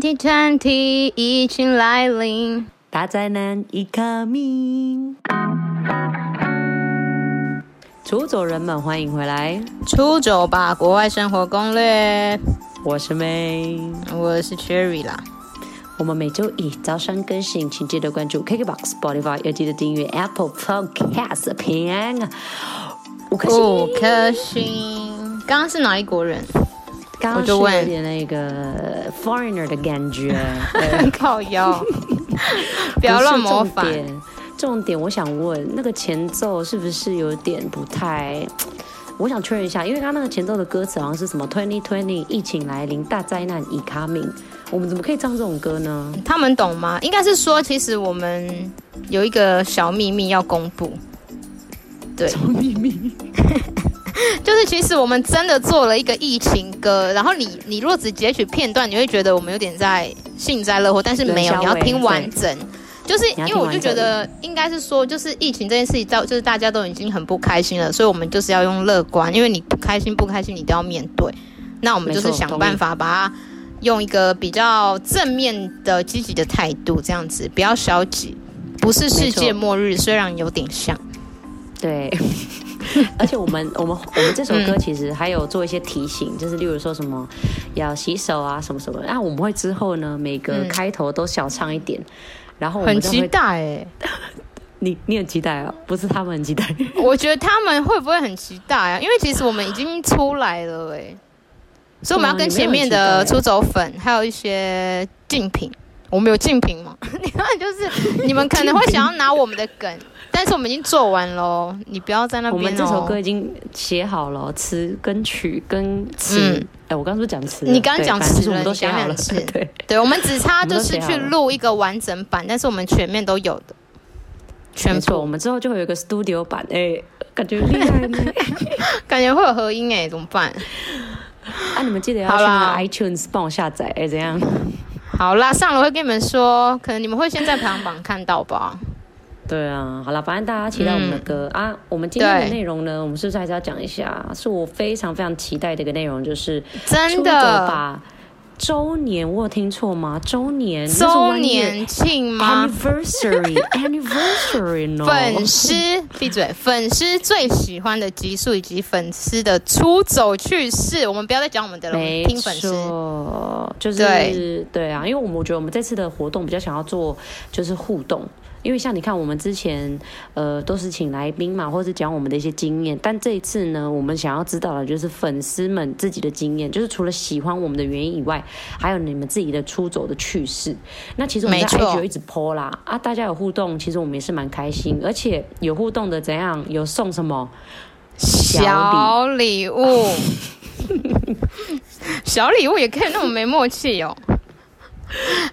2020疫情来临，大灾难已 coming。出走人们，欢迎回来！出走吧，国外生活攻略。我是 May，我是 Cherry 啦。我们每周一早上更新，请记得关注 KKBOX、Spotify，要记得订阅 Apple Podcast。平五颗星，五颗星。刚刚是哪一国人？刚刚就问有点那个 foreigner 的感觉，靠腰，不要乱模仿。重点，我想问，那个前奏是不是有点不太？我想确认一下，因为刚刚那个前奏的歌词好像是什么 “twenty twenty 疫情来临，大灾难已 coming”，我们怎么可以唱这种歌呢？他们懂吗？应该是说，其实我们有一个小秘密要公布。对，小秘密。就是其实我们真的做了一个疫情歌，然后你你若只截取片段，你会觉得我们有点在幸灾乐祸，但是没有，你要听完整。就是因为我就觉得应该是说，就是疫情这件事情，到就是大家都已经很不开心了，所以我们就是要用乐观，因为你不开心不开心，你都要面对。那我们就是想办法把它用一个比较正面的、积极的态度，这样子不要消极，不是世界末日，虽然有点像。对。而且我们我们我们这首歌其实还有做一些提醒，嗯、就是例如说什么要洗手啊什么什么，那我们会之后呢每个开头都小唱一点，嗯、然后我们很期待哎，你你很期待啊？不是他们很期待？我觉得他们会不会很期待啊？因为其实我们已经出来了哎，所以我们要跟前面的出走粉还有一些竞品，我们有竞品吗？你看就是你们可能会想要拿我们的梗。但是我们已经做完了，你不要在那边。我们这首歌已经写好了，词跟曲跟词。哎、嗯欸，我刚刚是不是讲词？你刚刚讲词，我们都写好了。对，对，我们只差就是去录一个完整版，但是我们全面都有的。全部，我们之后就会有一个 studio 版，哎、欸，感觉厉害呢，感觉会有合音哎、欸，怎么办？啊，你们记得要去那个 iTunes 帮我下载哎、欸，怎样？好啦，上了会跟你们说，可能你们会先在排行榜看到吧。对啊，好了，反正大家期待我们的歌、嗯、啊。我们今天的内容呢，我们是不是还是要讲一下？是我非常非常期待的一个内容，就是真的把周年，我有听错吗？周年周年庆吗？Anniversary，Anniversary，粉丝闭嘴！粉丝最喜欢的集数以及粉丝的出走趣事，我们不要再讲我们的了，没听粉丝，就是对，对啊，因为我们我觉得我们这次的活动比较想要做就是互动。因为像你看，我们之前呃都是请来宾嘛，或是讲我们的一些经验。但这一次呢，我们想要知道的就是粉丝们自己的经验，就是除了喜欢我们的原因以外，还有你们自己的出走的趣事。那其实我们在 IG 有一直 po 啦，啊，大家有互动，其实我们也是蛮开心，而且有互动的怎样，有送什么小礼物，小礼物也可以那么没默契哦。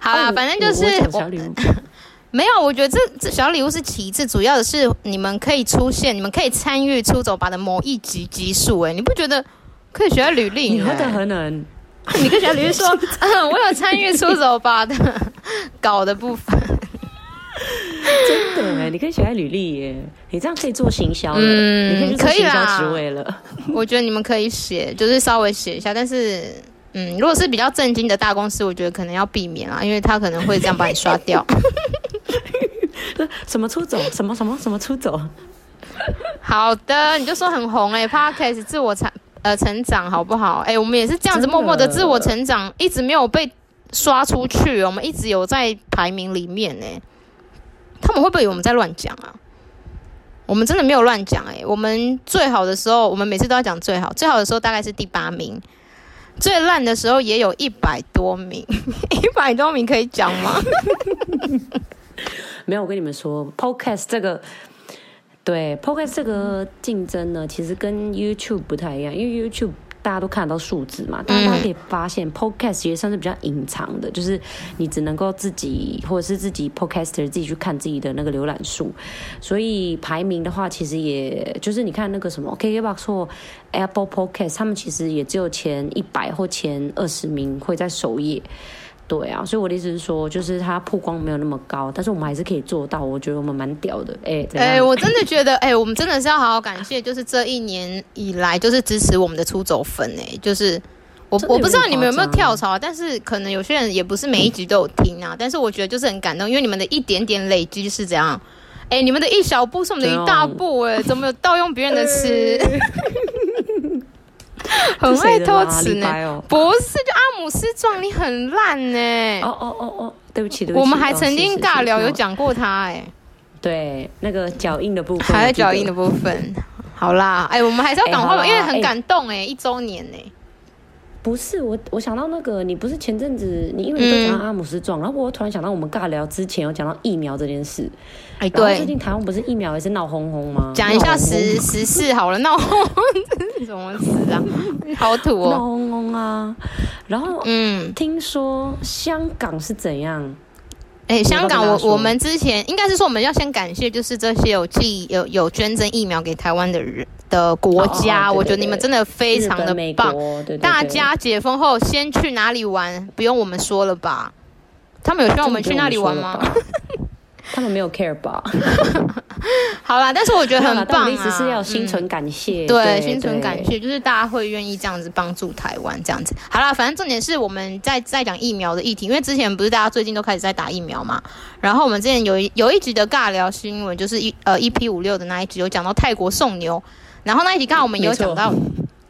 好啦，反正就是小礼物。没有，我觉得这这小礼物是其次，主要的是你们可以出现，你们可以参与出走吧的某一集集数。哎，你不觉得可以写在履历？你何德何能？你可以写在履历说，嗯，我有参与出走吧的 搞的部分。真的哎，你可以写在履历耶，你这样可以做行销了，嗯，你可以去做行销职位了。我觉得你们可以写，就是稍微写一下，但是。嗯，如果是比较正经的大公司，我觉得可能要避免啊，因为他可能会这样把你刷掉。什么出走？什么什么什么出走？好的，你就说很红哎、欸、Podcast 自我成呃成长好不好？哎、欸，我们也是这样子默默的自我成长，一直没有被刷出去，我们一直有在排名里面呢、欸。他们会不会以为我们在乱讲啊？我们真的没有乱讲哎，我们最好的时候，我们每次都要讲最好，最好的时候大概是第八名。最烂的时候也有一百多名，一百多名可以讲吗？没有，我跟你们说，Podcast 这个，对 Podcast 这个竞争呢，其实跟 YouTube 不太一样，因为 YouTube。大家都看得到数字嘛，但是大家可以发现，Podcast 其实算是比较隐藏的，就是你只能够自己或者是自己 Podcaster 自己去看自己的那个浏览数，所以排名的话，其实也就是你看那个什么 KKBOX 或 Apple Podcast，他们其实也只有前一百或前二十名会在首页。对啊，所以我的意思是说，就是它曝光没有那么高，但是我们还是可以做到。我觉得我们蛮屌的，哎、欸，哎、欸，我真的觉得，哎、欸，我们真的是要好好感谢，就是这一年以来就是支持我们的出走粉，哎，就是我我不知道你们有没有跳槽，但是可能有些人也不是每一集都有听啊。但是我觉得就是很感动，因为你们的一点点累积是怎样？哎，你们的一小步是我们的一大步，哎，怎么有盗用别人的词？很会偷词呢？不是，就阿姆斯壮，你很烂呢。哦哦哦哦，对不起，对不起。我们还曾经尬聊有讲过他，哎，对，那个脚印的部分，还在脚印的部分。好啦，哎，我们还是要赶快，因为很感动，哎，一周年呢。不是我，我想到那个，你不是前阵子你因为你都讲到阿姆斯壮，嗯、然后我突然想到我们尬聊之前有讲到疫苗这件事。哎，对，最近台湾不是疫苗也是闹哄哄吗？讲一下时时事好了，闹哄哄这是什么词啊？好土哦，闹哄哄啊。然后嗯，听说香港是怎样？哎，香港我我们之前应该是说我们要先感谢，就是这些有寄有有捐赠疫苗给台湾的人。的国家，我觉得你们真的非常的棒。大家解封后先去哪里玩？不用我们说了吧？他们有需要我们去那里玩吗？他们没有 care 吧？好啦，但是我觉得很棒啊！意思是要心存感谢，对，心存感谢，就是大家会愿意这样子帮助台湾这样子。好啦，反正重点是我们在在讲疫苗的议题，因为之前不是大家最近都开始在打疫苗嘛。然后我们之前有一有一集的尬聊新闻，就是一呃一 P 五六的那一集，有讲到泰国送牛。然后那一集刚好我们有讲到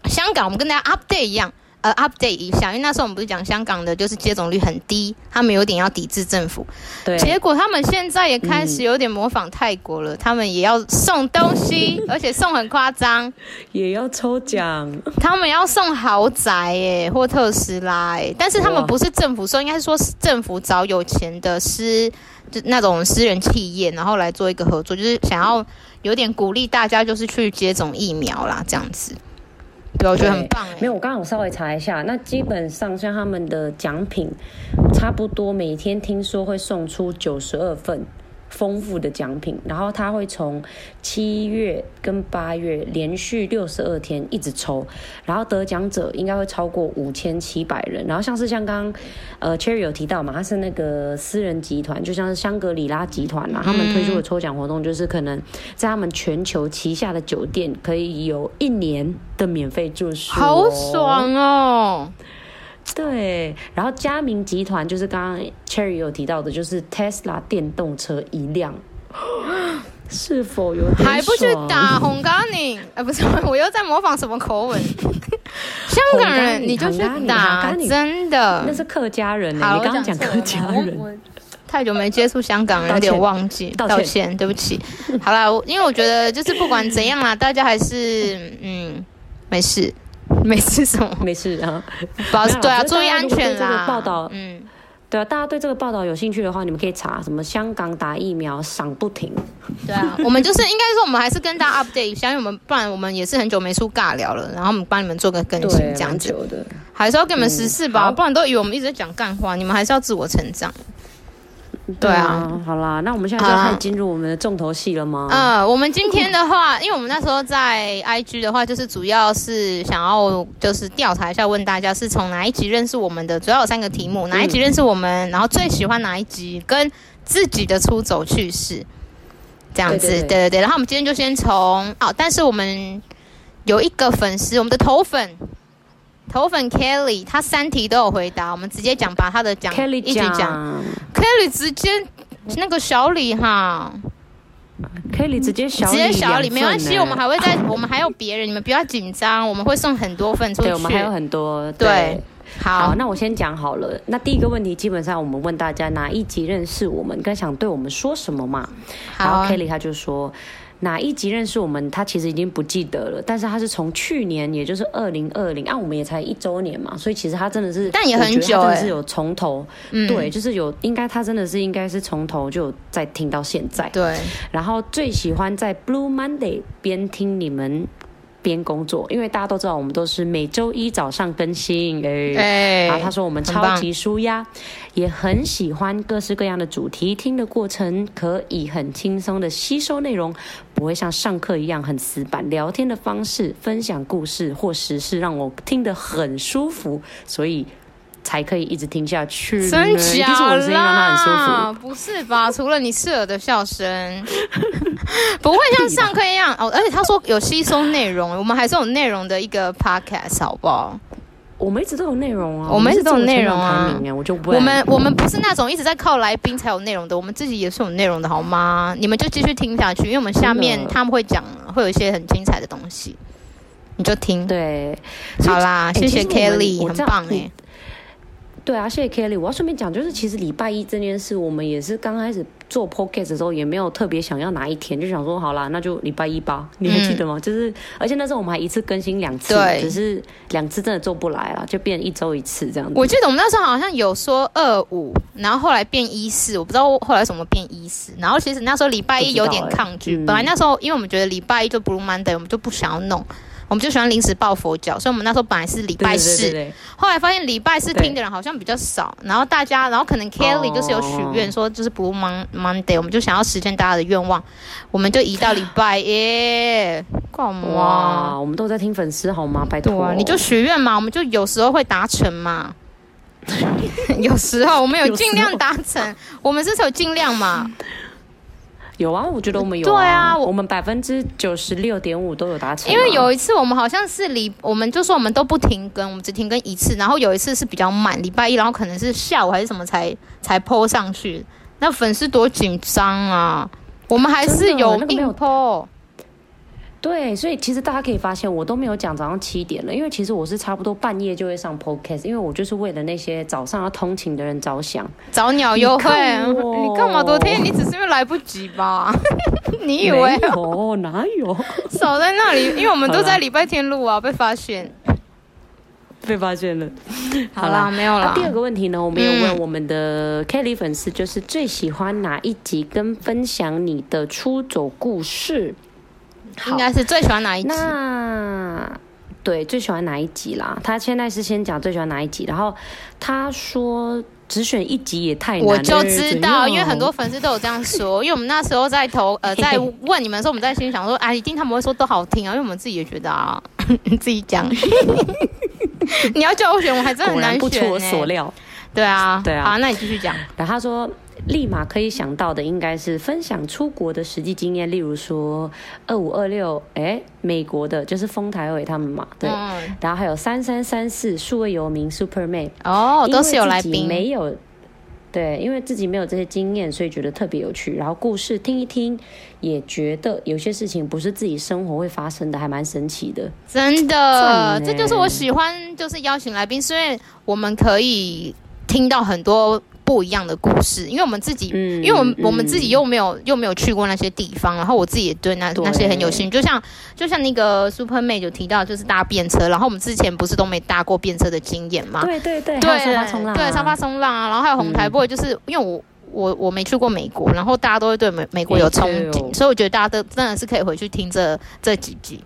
香港，我们跟大家 update 一样，呃，update 一下，因为那时候我们不是讲香港的，就是接种率很低，他们有点要抵制政府。对。结果他们现在也开始有点模仿泰国了，嗯、他们也要送东西，而且送很夸张，也要抽奖。他们要送豪宅耶，或特斯拉哎，但是他们不是政府送，应该是说政府找有钱的私就那种私人企业，然后来做一个合作，就是想要。有点鼓励大家，就是去接种疫苗啦，这样子，对，我觉得很棒。没有，我刚刚我稍微查一下，那基本上像他们的奖品，差不多每天听说会送出九十二份。丰富的奖品，然后他会从七月跟八月连续六十二天一直抽，然后得奖者应该会超过五千七百人。然后像是像刚刚呃 Cherry 有提到嘛，他是那个私人集团，就像是香格里拉集团啊，他们推出的抽奖活动就是可能在他们全球旗下的酒店可以有一年的免费住宿，好爽哦！对，然后佳明集团就是刚刚 Cherry 有提到的，就是 Tesla 电动车一辆，是否有还不去打红咖你？哎，不是，我又在模仿什么口吻？香港人你就去打，真的那是客家人呢。你刚刚讲客家人，太久没接触香港人，有点忘记，道歉，对不起。好啦，因为我觉得就是不管怎样啦，大家还是嗯没事。没事什么？没事啊，保对啊，注意安全啦。报道，嗯，对啊，大家对这个报道有兴趣的话，你们可以查什么香港打疫苗赏不停。对啊，我们就是应该说，我们还是跟大家 update 一下，因为我们不然我们也是很久没出尬聊了，然后我们帮你们做个更新，这样子的，还是要给你们实事吧，不然都以为我们一直在讲干话，你们还是要自我成长。对啊，好啦，那我们现在就开始进入我们的重头戏了吗？嗯、呃，我们今天的话，因为我们那时候在 IG 的话，就是主要是想要就是调查一下，问大家是从哪一集认识我们的，主要有三个题目，哪一集认识我们，然后最喜欢哪一集，跟自己的出走趣事，这样子，对对对，对对对。然后我们今天就先从哦，但是我们有一个粉丝，我们的头粉。头粉 Kelly，他三题都有回答，我们直接讲，把他的讲一起讲。Kelly 直接那个小李哈，Kelly 直接小李，直接小李没关系，我们还会再，我们还有别人，你们不要紧张，我们会送很多份出去。对，我们还有很多。对，对好，好，那我先讲好了。那第一个问题，基本上我们问大家哪一集认识我们，跟想对我们说什么嘛？好然后 Kelly 他就说。哪一集认识我们？他其实已经不记得了，但是他是从去年，也就是二零二零，啊，我们也才一周年嘛，所以其实他真的是，但也很久，真的是有从头，嗯、对，就是有，应该他真的是应该是从头就有在听到现在，对，然后最喜欢在 Blue Monday 边听你们。边工作，因为大家都知道我们都是每周一早上更新，哎，欸然后他说我们超级舒压，也很喜欢各式各样的主题，听的过程可以很轻松的吸收内容，不会像上课一样很死板，聊天的方式分享故事或时事让我听得很舒服，所以。才可以一直听下去。真假啦？不是吧？除了你刺耳的笑声，不会像上课一样哦。而且他说有吸收内容，我们还是有内容的一个 podcast，好不好？我们一直都有内容啊，我们一直都有内容啊。我就不我们我们不是那种一直在靠来宾才有内容的，我们自己也是有内容的，好吗？你们就继续听下去，因为我们下面他们会讲，会有一些很精彩的东西，你就听。对，好啦，谢谢 Kelly，很棒哎。对啊，谢谢 Kelly。我要顺便讲，就是其实礼拜一这件事，我们也是刚开始做 Podcast 的时候，也没有特别想要哪一天，就想说好啦，那就礼拜一吧。你还记得吗？嗯、就是，而且那时候我们还一次更新两次，对只是两次真的做不来了，就变一周一次这样子。我记得我们那时候好像有说二五，然后后来变一四，我不知道后来什么变一四。然后其实那时候礼拜一有点抗拒，欸嗯、本来那时候因为我们觉得礼拜一就 Blue Monday，我们就不想要弄。我们就喜欢临时抱佛脚，所以我们那时候本来是礼拜四，对对对对，后来发现礼拜四听的人好像比较少，然后大家，然后可能 Kelly 就是有许愿说就是 Blue Monday，我们就想要实现大家的愿望，我们就移到礼拜耶，干嘛？哇，我们都在听粉丝好吗？拜托、啊，你就许愿嘛，我们就有时候会达成嘛，有时候我们有尽量达成，我们这是有尽量嘛。有啊，我觉得我们有、啊。对啊，我们百分之九十六点五都有达成。因为有一次我们好像是礼，我们就说我们都不停更，我们只停更一次。然后有一次是比较慢，礼拜一，然后可能是下午还是什么才才 po 上去。那粉丝多紧张啊！我们还是有硬 po。对，所以其实大家可以发现，我都没有讲早上七点了，因为其实我是差不多半夜就会上 podcast，因为我就是为了那些早上要通勤的人着想。早鸟优惠，你干嘛昨天？你只是因为来不及吧？你以为？哦，哪有？少在那里，因为我们都在礼拜天录啊，被发现，被发现了。好啦，没有了。第二个问题呢，我们有问我们的 Kelly 粉丝，就是最喜欢哪一集跟分享你的出走故事？应该是最喜欢哪一集？那对，最喜欢哪一集啦？他现在是先讲最喜欢哪一集，然后他说只选一集也太难。我就知道，因为很多粉丝都有这样说。因为我们那时候在投呃，在问你们的时候，我们在心想说，哎，一定他们会说都好听啊，因为我们自己也觉得啊，你 自己讲。你要叫我选，我还真的很难选，不出我所料。对啊，对啊。好，那你继续讲。然后他说。立马可以想到的应该是分享出国的实际经验，例如说二五二六，哎，美国的就是丰台伟他们嘛，对，嗯、然后还有三三三四数位游民 Superman 哦，都是有来宾，没有，对，因为自己没有这些经验，所以觉得特别有趣。然后故事听一听，也觉得有些事情不是自己生活会发生的，还蛮神奇的。真的，这就是我喜欢，就是邀请来宾，是因为我们可以听到很多。不一样的故事，因为我们自己，嗯、因为我们、嗯、我们自己又没有又没有去过那些地方，然后我自己也对那对。那些很有兴趣，就像就像那个 Super May 就提到，就是搭便车，然后我们之前不是都没搭过便车的经验嘛？对对对，对沙发冲浪、啊，对沙发冲浪啊，然后还有红台 boy，就是、嗯、因为我我我没去过美国，然后大家都会对美美国有憧憬，所以我觉得大家都真的是可以回去听这这几集。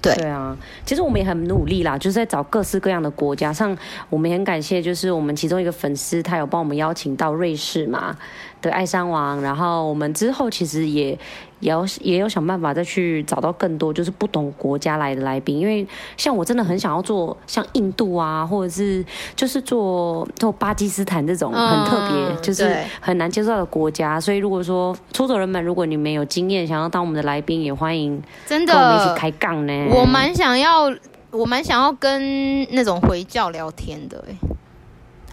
对，啊，其实我们也很努力啦，就是在找各式各样的国家。像我们很感谢，就是我们其中一个粉丝，他有帮我们邀请到瑞士嘛的爱山王。然后我们之后其实也。也要也有想办法再去找到更多就是不同国家来的来宾，因为像我真的很想要做像印度啊，或者是就是做做巴基斯坦这种很特别，嗯、就是很难接受到的国家。所以如果说出走人们，如果你们有经验，想要当我们的来宾，也欢迎真的跟我们一起开杠呢。我蛮想要，我蛮想要跟那种回教聊天的、欸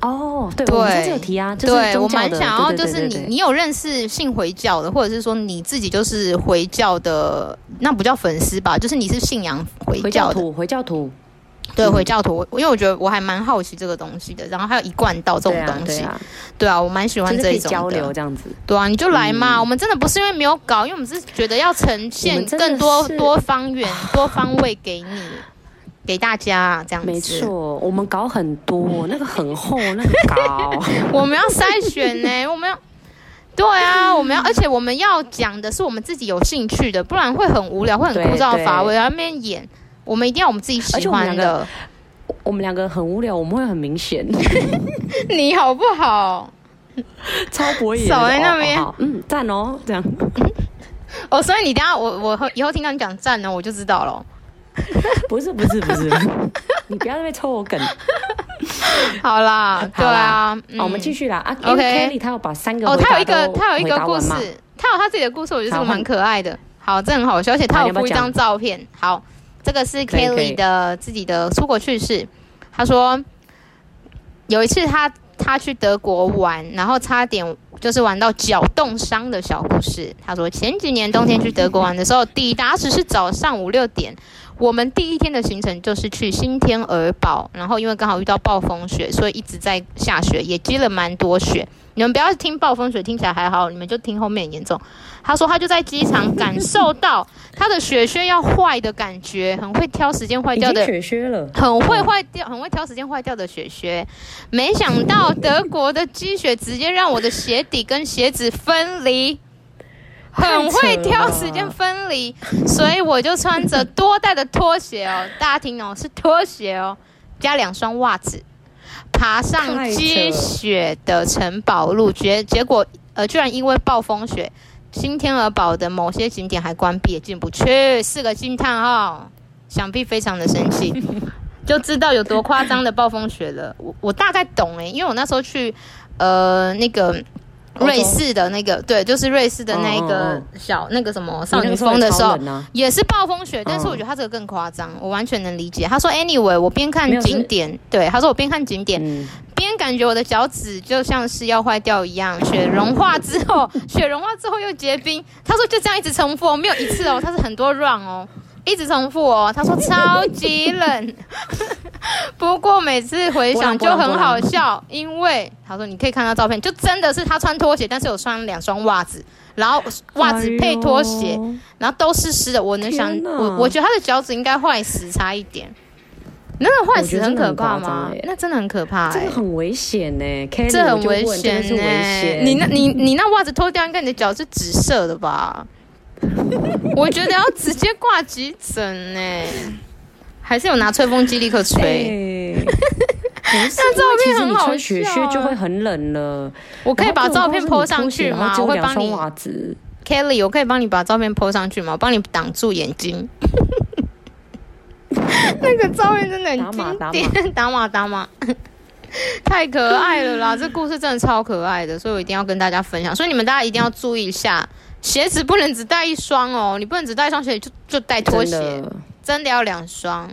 哦，对，对我们有提啊，就是对我蛮想要，就是你你有认识信回教的，或者是说你自己就是回教的，那不叫粉丝吧？就是你是信仰回教徒，回教徒，对，回教徒。因为我觉得我还蛮好奇这个东西的，然后还有一贯道这种东西，对啊，我蛮喜欢这种交流这样子，对啊，你就来嘛。我们真的不是因为没有搞，因为我们是觉得要呈现更多多方圆、多方位给你。给大家这样子，没错，我们稿很多，那个很厚，那个稿 我们要筛选呢，我们要，对啊，我们要，而且我们要讲的是我们自己有兴趣的，不然会很无聊，会很枯燥乏味。然后那边演，我们一定要我们自己喜欢的。我们两个很无聊，我们会很明显。你好不好？超博眼，守在那边、哦，嗯，赞哦，这样。哦，所以你等下我我以后听到你讲赞呢，我就知道了。不是不是不是，你不要在那边抽我梗。好啦，对啊，好，我们继续啦。啊，OK，Kelly 他要把三个哦，他有一个他有一个故事，他有他自己的故事，我觉得这个蛮可爱的。好，这很好笑，而且他有附一张照片。好，这个是 Kelly 的自己的出国趣事。他说有一次他他去德国玩，然后差点就是玩到脚冻伤的小故事。他说前几年冬天去德国玩的时候，抵达时是早上五六点。我们第一天的行程就是去新天鹅堡，然后因为刚好遇到暴风雪，所以一直在下雪，也积了蛮多雪。你们不要听暴风雪，听起来还好，你们就听后面很严重。他说他就在机场感受到他的雪靴要坏的感觉，很会挑时间坏掉的雪靴了，很会坏掉，很会挑时间坏掉的雪靴。没想到德国的积雪直接让我的鞋底跟鞋子分离。很会挑时间分离，所以我就穿着多带的拖鞋哦，大家听哦，是拖鞋哦，加两双袜子，爬上积雪的城堡路，结结果呃，居然因为暴风雪，新天鹅堡的某些景点还关闭，也进不去，四个惊叹号，想必非常的生气，就知道有多夸张的暴风雪了。我我大概懂诶，因为我那时候去呃那个。瑞士的那个，对，就是瑞士的那个小、oh, 那个什么少女峰的时候，啊、也是暴风雪，但是我觉得他这个更夸张，oh. 我完全能理解。他说，anyway，我边看景点，对，他说我边看景点，边、嗯、感觉我的脚趾就像是要坏掉一样。雪融化之后，雪融化之后又结冰。他说就这样一直重复，没有一次哦，他是很多 run 哦。一直重复哦，他说超级冷，不过每次回想就很好笑，因为他说你可以看到照片，就真的是他穿拖鞋，但是有穿两双袜子，然后袜子配拖鞋，然后都是湿的。我能想，我我觉得他的脚趾应该坏死差一点，那个坏死很可怕吗？那真的很可怕，这个很危险呢，这很危险呢。你那你你那袜子脱掉，应该你的脚是紫色的吧？我觉得要直接挂急诊呢，还是有拿吹风机立刻吹？那照片很好笑，雪靴就会很冷了。我可以把照片 po 上去吗？我会帮你，Kelly，我可以帮你把照片 po 上去吗？我帮你挡住眼睛。那个照片真的很经典，打码打码，太可爱了啦！这故事真的超可爱的，所以我一定要跟大家分享。所以你们大家一定要注意一下。鞋子不能只带一双哦，你不能只带一双鞋就就带拖鞋，真的，真的要两双，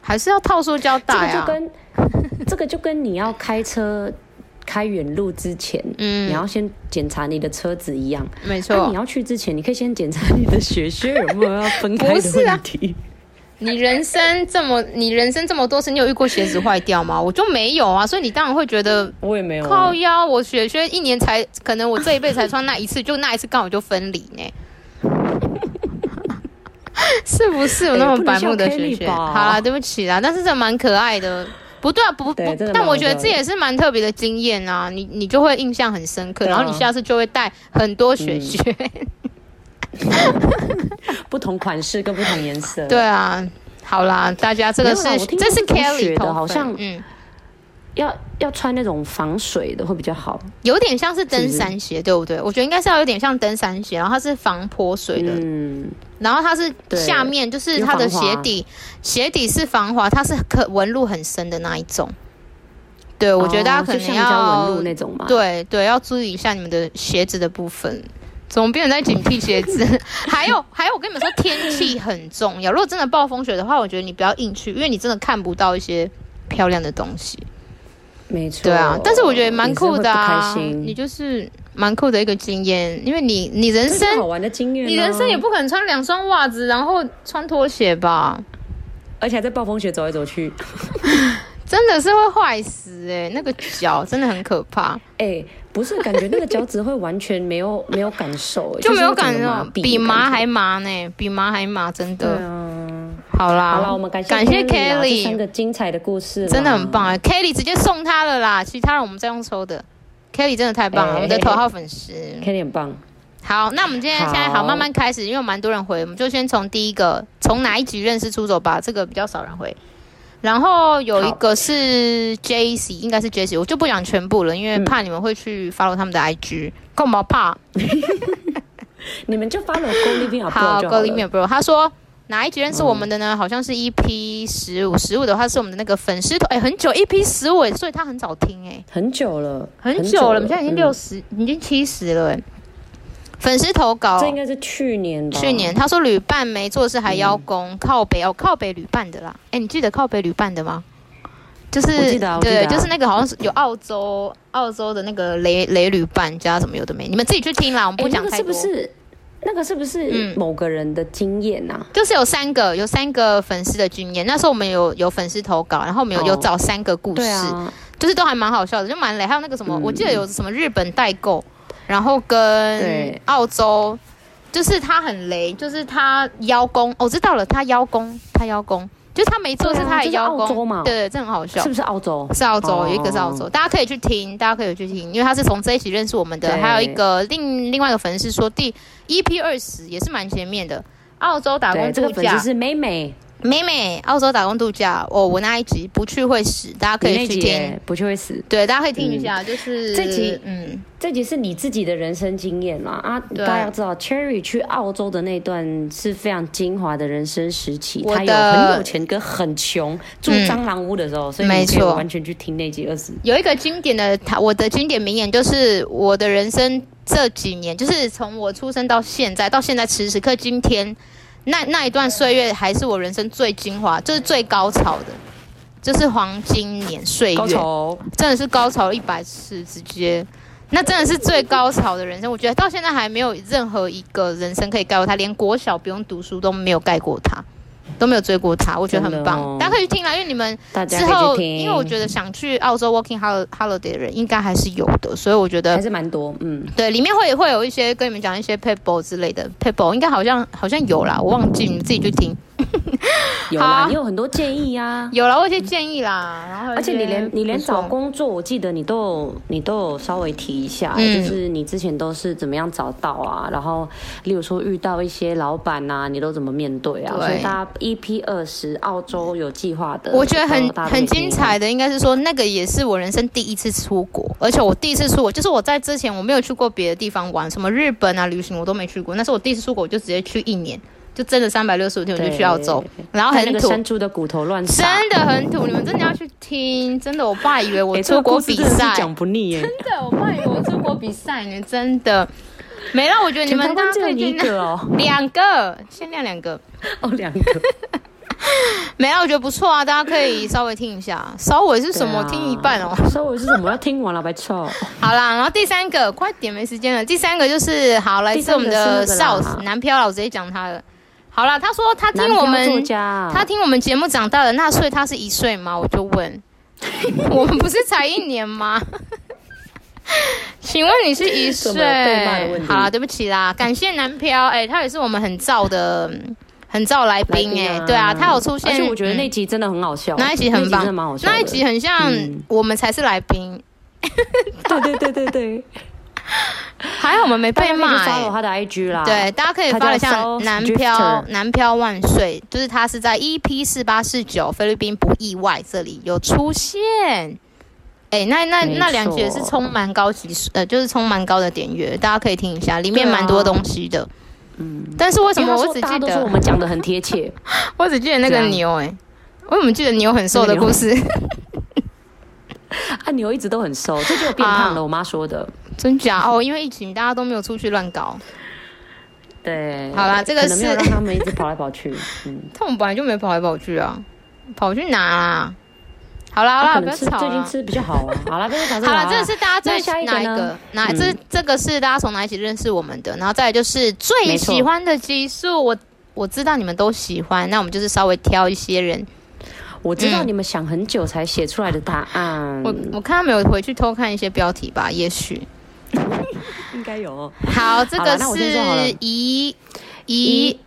还是要套塑胶带啊？这个就跟 这个就跟你要开车开远路之前，嗯，你要先检查你的车子一样，没错。啊、你要去之前，你可以先检查你的雪靴有没有要分开的问题。你人生这么，你人生这么多次，你有遇过鞋子坏掉吗？我就没有啊，所以你当然会觉得我也没有靠腰。我雪靴一年才可能我这一辈子才穿那一次，就那一次刚好就分离呢。是不是有那么白目的雪靴？好啦，对不起啦，但是这蛮可爱的。不对啊，不不，但我觉得这也是蛮特别的经验啊。你你就会印象很深刻，然后你下次就会带很多雪靴。嗯 不同款式跟不同颜色。对啊，好啦，大家这个是这是 Kelly 的，好像嗯，要要穿那种防水的会比较好，有点像是登山鞋，对不对？我觉得应该是要有点像登山鞋，然后它是防泼水的，嗯，然后它是下面就是它的鞋底，鞋底是防滑，它是可纹路很深的那一种。对，我觉得大家可能要纹路那种嘛，对对，要注意一下你们的鞋子的部分。怎么变成在警惕鞋子？还 有还有，我跟你们说，天气很重要。如果真的暴风雪的话，我觉得你不要硬去，因为你真的看不到一些漂亮的东西。没错，对啊。但是我觉得蛮酷的啊，你就是蛮酷的一个经验，因为你你人生好玩的经验，你人生也不可能穿两双袜子，然后穿拖鞋吧？而且还在暴风雪走来走去。真的是会坏死哎、欸，那个脚真的很可怕。哎、欸，不是感觉那个脚趾会完全没有 没有感受、欸，就没有感受，比麻还麻呢，比麻还麻，真的。啊、好啦，好啦，我们感谢感谢 Kelly 三个精彩的故事，真的很棒哎，Kelly 直接送他了啦，其他人我们再用抽的，Kelly 真的太棒了，欸、我们的头号粉丝，Kelly 很棒。好，那我们今天现在好慢慢开始，因为蛮多人回，我们就先从第一个，从哪一局认识出走吧，这个比较少人回。然后有一个是 Jesse，应该是 Jesse，我就不讲全部了，因为怕你们会去 follow 他们的 IG，干嘛怕？你们就 follow Go Living Abroad 好，Go Living Abroad。他说哪一集认识我们的呢？嗯、好像是 EP 十五，十五的话是我们的那个粉丝团，哎，很久 EP 十五，所以他很早听，哎，很久了，很久了，我们现在已经六十、嗯，已经七十了，哎。粉丝投稿，这应该是去年吧。去年他说旅伴没做事还邀功，嗯、靠北哦，靠北旅伴的啦。哎，你记得靠北旅伴的吗？就是啊，啊，对，就是那个好像是有澳洲澳洲的那个雷雷旅伴加什么有的没，你们自己去听啦，我们不讲太多。欸，那个是不是？那个是不是某个人的经验啊？就是有三个，有三个粉丝的经验。那时候我们有有粉丝投稿，然后我们有、哦、有找三个故事，啊、就是都还蛮好笑的，就蛮雷。还有那个什么，嗯、我记得有什么日本代购，然后跟澳洲，就是他很雷，就是他邀功。我、哦、知道了，他邀功，他邀功。就是他没做，是他的邀功，就是、对对，这很好笑。是不是澳洲？是澳洲，有一个是澳洲，大家可以去听，大家可以去听，因为他是从这一期认识我们的。还有一个另另外一个粉丝说，第 EP 二十也是蛮前面的，澳洲打工度假。这个粉丝是美美。美美，澳洲打工度假哦，我那一集不去会死，大家可以去听。不去会死，对，大家可以听一下。嗯、就是这集，嗯，这集是你自己的人生经验嘛？啊，大家要知道，Cherry 去澳洲的那段是非常精华的人生时期。他有很有钱跟很穷，住蟑螂屋的时候，嗯、所以没错，完全去听那集二十。有一个经典的，他我的经典名言就是：我的人生这几年，就是从我出生到现在，到现在此时此刻今天。那那一段岁月还是我人生最精华，就是最高潮的，就是黄金年岁月，真的是高潮一百次，直接，那真的是最高潮的人生。我觉得到现在还没有任何一个人生可以盖过他，连国小不用读书都没有盖过他。都没有追过他，我觉得很棒，哦、大家可以去听啦，因为你们之后，因为我觉得想去澳洲 working holiday 的人应该还是有的，所以我觉得还是蛮多，嗯，对，里面会会有一些跟你们讲一些 people 之类的 people，应该好像好像有啦，我忘记，你们自己去听。有啦，你有很多建议呀，有了我一些建议啦，然后而且你连你连找工作，我记得你都有你都有稍微提一下，就是你之前都是怎么样找到啊？然后例如说遇到一些老板呐，你都怎么面对啊？所以大家 EP 二十澳洲有计划的，我觉得很很精彩的，应该是说那个也是我人生第一次出国，而且我第一次出国就是我在之前我没有去过别的地方玩，什么日本啊旅行我都没去过，那是我第一次出国，我就直接去一年。就真的三百六十五天，我就去澳洲，然后很土，山猪的骨头乱，真的很土。你们真的要去听，真的，我爸以为我 出国比赛，讲不腻耶。真的，我爸以为我出国比赛呢，真的。没了，我觉得你们大家可以听哦，两个，限量两个哦，两个。没了，我觉得不错啊，大家可以稍微听一下。稍微是什么？听一半哦。稍微是什么？要听完了，白臭。好啦，然后第三个，快点，没时间了。第三个就是好，来自我们的 South 南漂了，我直接讲他的。好了，他说他听我们，他听我们节目长大的，那所以他是一岁吗？我就问，我们不是才一年吗？请问你是一岁？好了，对不起啦，感谢南漂，哎、欸，他也是我们很燥的，很燥来宾，哎，对啊，他有出现，而且我觉得那集真的很好笑，那一集很棒，那一集很像我们才是来宾，对对对对对。还好我们没被骂、欸。follow 他的 IG 啦，对，大家可以发一下南漂南漂万岁，就是他是在 EP 四八四九菲律宾不意外这里有出现。哎、欸，那那那两集也是充满高级，呃，就是充满高的点阅，大家可以听一下，里面蛮多东西的。嗯，但是为什么我只记得我们讲的很贴切？我只记得那个牛、欸，哎，我怎么记得牛很瘦的故事？啊，牛一直都很瘦，这就变胖了。我妈说的。真假哦？因为疫情，大家都没有出去乱搞。对，好啦，这个是他们一直跑来跑去。嗯，他们本来就没跑来跑去啊，跑去哪啊？好啦好啦，不要吵。最近吃比较好啊。好啦，不要吵。好了，这个是大家最下一个？哪这这个是大家从哪一起认识我们的？然后再来就是最喜欢的激素，我我知道你们都喜欢，那我们就是稍微挑一些人。我知道你们想很久才写出来的答案。我我看他们有回去偷看一些标题吧，也许。应该有。好，这个是怡怡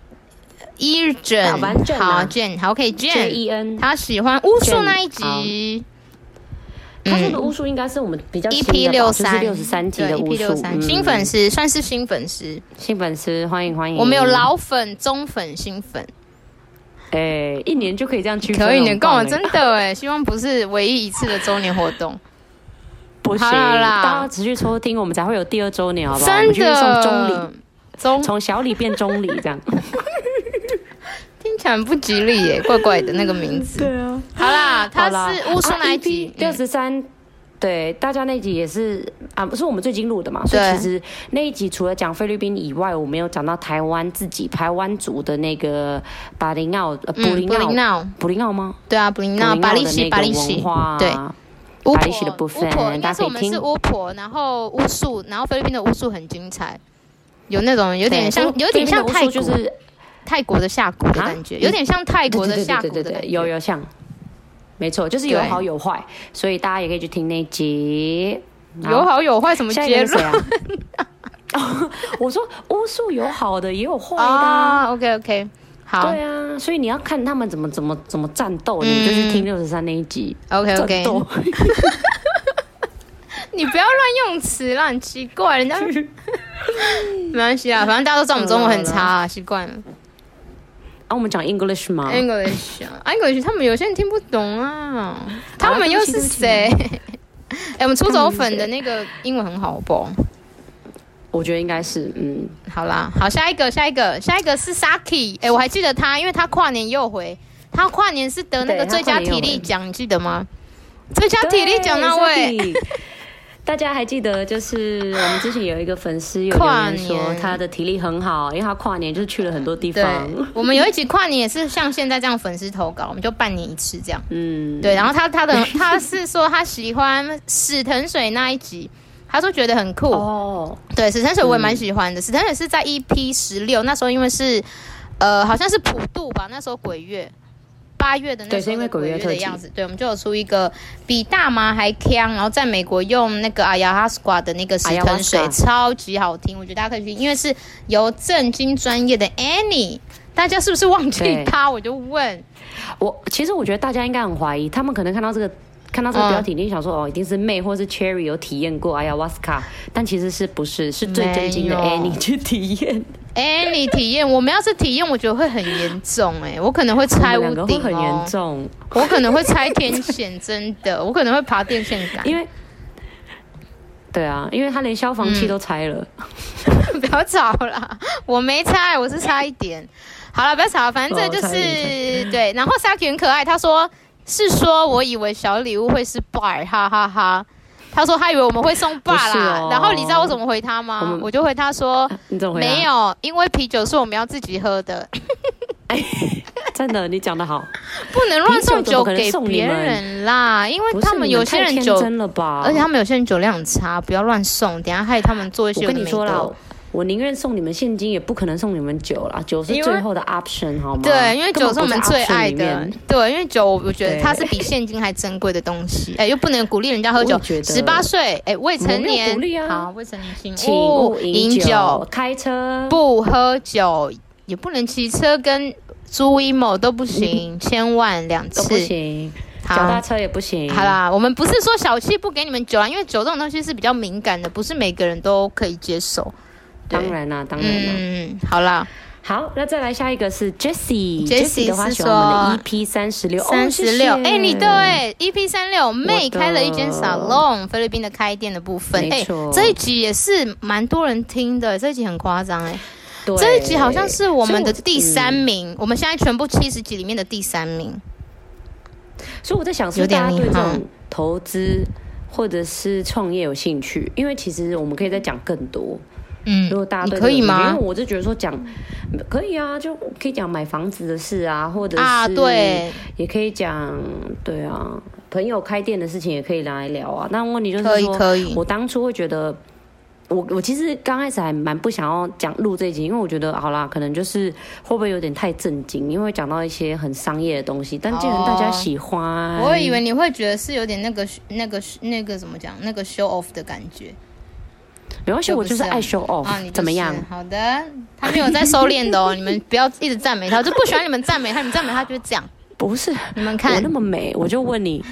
怡珍，好卷，好可以卷。他喜欢巫术那一集。他说的巫术应该是我们比较一 P 六三六十三集的巫术。新粉丝算是新粉丝，新粉丝欢迎欢迎。我们有老粉、中粉、新粉。哎，一年就可以这样去？可以，你跟我真的哎，希望不是唯一一次的周年活动。不行，大家持续收听，我们才会有第二周年，好不好？真的，送中礼，从从小礼变中礼，这样。听起来不吉利耶，怪怪的那个名字。对啊，好啦，他是巫术那一集。六十三，对，大家那集也是啊，不是我们最近录的嘛，所以其实那一集除了讲菲律宾以外，我们有讲到台湾自己台湾族的那个巴林奥、呃，布林奥，布林奥。吗？对啊，布林奥，巴利西，巴利西，对，巫婆的部分，应该是我们是巫婆，然后巫术，然后菲律宾的巫术很精彩，有那种有点像，有点像泰国，就是泰国的下蛊的感觉，有点像泰国的下蛊的，有有像。没错，就是有好有坏，所以大家也可以去听那集。有好有坏，什么结论啊？我说 巫术有好的，也有坏的啊。Oh, OK OK，好。对啊，所以你要看他们怎么怎么怎么战斗，嗯、你就去听六十三那一集。OK OK。你不要乱用词啦，很奇怪，人家 没关系啊，反正大家都知道我们中文很差啊，习惯了。啊，我们讲 English 吗？English 啊，English，他们有些人听不懂啊。他们又是谁？哎，我们出走粉的那个英文很好不？我觉得应该是，嗯，好啦，好，下一个，下一个，下一个是 Saki。哎，我还记得他，因为他跨年又回，他跨年是得那个最佳体力奖，你记得吗？最佳体力奖那位。大家还记得，就是我们之前有一个粉丝有留言说他的体力很好，因为他跨年就是去了很多地方。我们有一集跨年也是像现在这样粉丝投稿，我们就半年一次这样。嗯，对。然后他他的他是说他喜欢史藤水那一集，他说觉得很酷。哦，对，死藤水我也蛮喜欢的。死藤水是在 EP 十六那时候，因为是呃好像是普渡吧，那时候鬼月。八月的那时候，鬼月的样子，对，我们就有出一个比大麻还锵，然后在美国用那个阿亚哈斯瓜的那个死藤水，超级好听，我觉得大家可以去，因为是由正经专业的 Annie，大家是不是忘记他？我就问，我其实我觉得大家应该很怀疑，他们可能看到这个。看到这个标题，你想说哦，一定是妹或是 Cherry 有体验过哎呀瓦斯卡，但其实是不是是最真经的 Annie 去体验？Annie 体验，我们要是体验，我觉得会很严重哎、欸，我可能会拆屋顶、哦、很严重，我可能会拆天线，真的，我可能会爬电线杆，因为对啊，因为他连消防器都拆了，嗯、不要吵了，我没拆，我是差一点。好了，不要吵了，反正这就是对。然后 Saki 很可爱，他说。是说，我以为小礼物会是 bar，哈哈哈。他说他以为我们会送 bar 啦，哦、然后你知道我怎么回他吗？我，我就回他说，你怎么回？没有，因为啤酒是我们要自己喝的。哎、真的，你讲得好，不能乱送酒给别人啦，因为他们有些人酒，真了吧？而且他们有些人酒量很差，不要乱送，等下害他们做一些我跟你说了。我宁愿送你们现金，也不可能送你们酒啦。酒是最后的 option，好吗？对，因为酒是我们最爱的。对，因为酒，我觉得它是比现金还珍贵的东西。哎，又不能鼓励人家喝酒。十八岁，哎，未成年，鼓励啊。好，未成年请勿饮酒，开车不喝酒，也不能骑车跟租 emo 都不行，千万两次都不行。脚踏车也不行。好啦，我们不是说小气不给你们酒啊，因为酒这种东西是比较敏感的，不是每个人都可以接受。当然啦，当然啦。嗯，好啦，好，那再来下一个是 Jessie，Jessie 的话喜欢我们的 EP 三十六，三十六。哎，你对，EP 三六妹开了一间 salon，菲律宾的开店的部分。哎，这一集也是蛮多人听的，这一集很夸张哎。对，这一集好像是我们的第三名，我们现在全部七十集里面的第三名。所以我在想，是大家对这种投资或者是创业有兴趣？因为其实我们可以再讲更多。嗯，如果大家对可以吗？因为我就觉得说讲可以啊，就可以讲买房子的事啊，或者是啊，对，也可以讲对啊，朋友开店的事情也可以拿来聊啊。但问题就是说，可以，可以。我当初会觉得，我我其实刚开始还蛮不想要讲录这一集，因为我觉得好啦，可能就是会不会有点太正经，因为讲到一些很商业的东西。但既然大家喜欢，哦，我以为你会觉得是有点那个那个那个怎么讲，那个 show off 的感觉。没关系，我就是爱 show off，啊，怎么样？好的，他没有在收敛的哦，你们不要一直赞美他，我就不喜欢你们赞美他，你们赞美他就是这样。不是，你们看我那么美，我就问你，